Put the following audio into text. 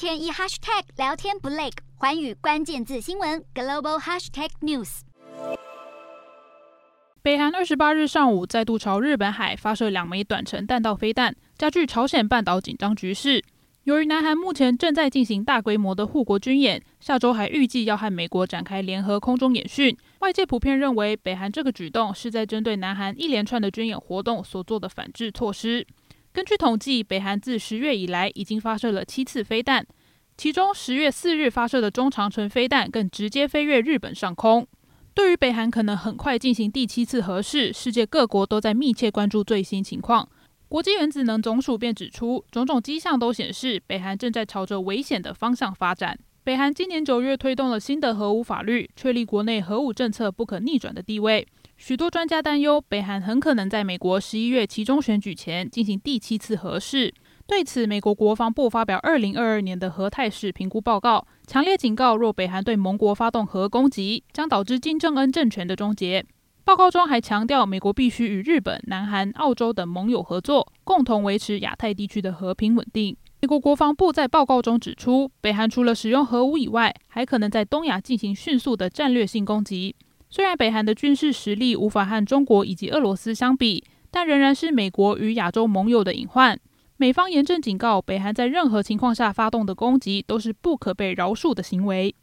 天一 hashtag 聊天不累，环宇关键字新闻 global hashtag news。北韩二十八日上午再度朝日本海发射两枚短程弹道飞弹，加剧朝鲜半岛紧张局势。由于南韩目前正在进行大规模的护国军演，下周还预计要和美国展开联合空中演训，外界普遍认为北韩这个举动是在针对南韩一连串的军演活动所做的反制措施。根据统计，北韩自十月以来已经发射了七次飞弹，其中十月四日发射的中长程飞弹更直接飞越日本上空。对于北韩可能很快进行第七次核试，世界各国都在密切关注最新情况。国际原子能总署便指出，种种迹象都显示北韩正在朝着危险的方向发展。北韩今年九月推动了新的核武法律，确立国内核武政策不可逆转的地位。许多专家担忧，北韩很可能在美国十一月期中选举前进行第七次核试。对此，美国国防部发表二零二二年的核态势评估报告，强烈警告，若北韩对盟国发动核攻击，将导致金正恩政权的终结。报告中还强调，美国必须与日本、南韩、澳洲等盟友合作，共同维持亚太地区的和平稳定。美国国防部在报告中指出，北韩除了使用核武以外，还可能在东亚进行迅速的战略性攻击。虽然北韩的军事实力无法和中国以及俄罗斯相比，但仍然是美国与亚洲盟友的隐患。美方严正警告，北韩在任何情况下发动的攻击都是不可被饶恕的行为。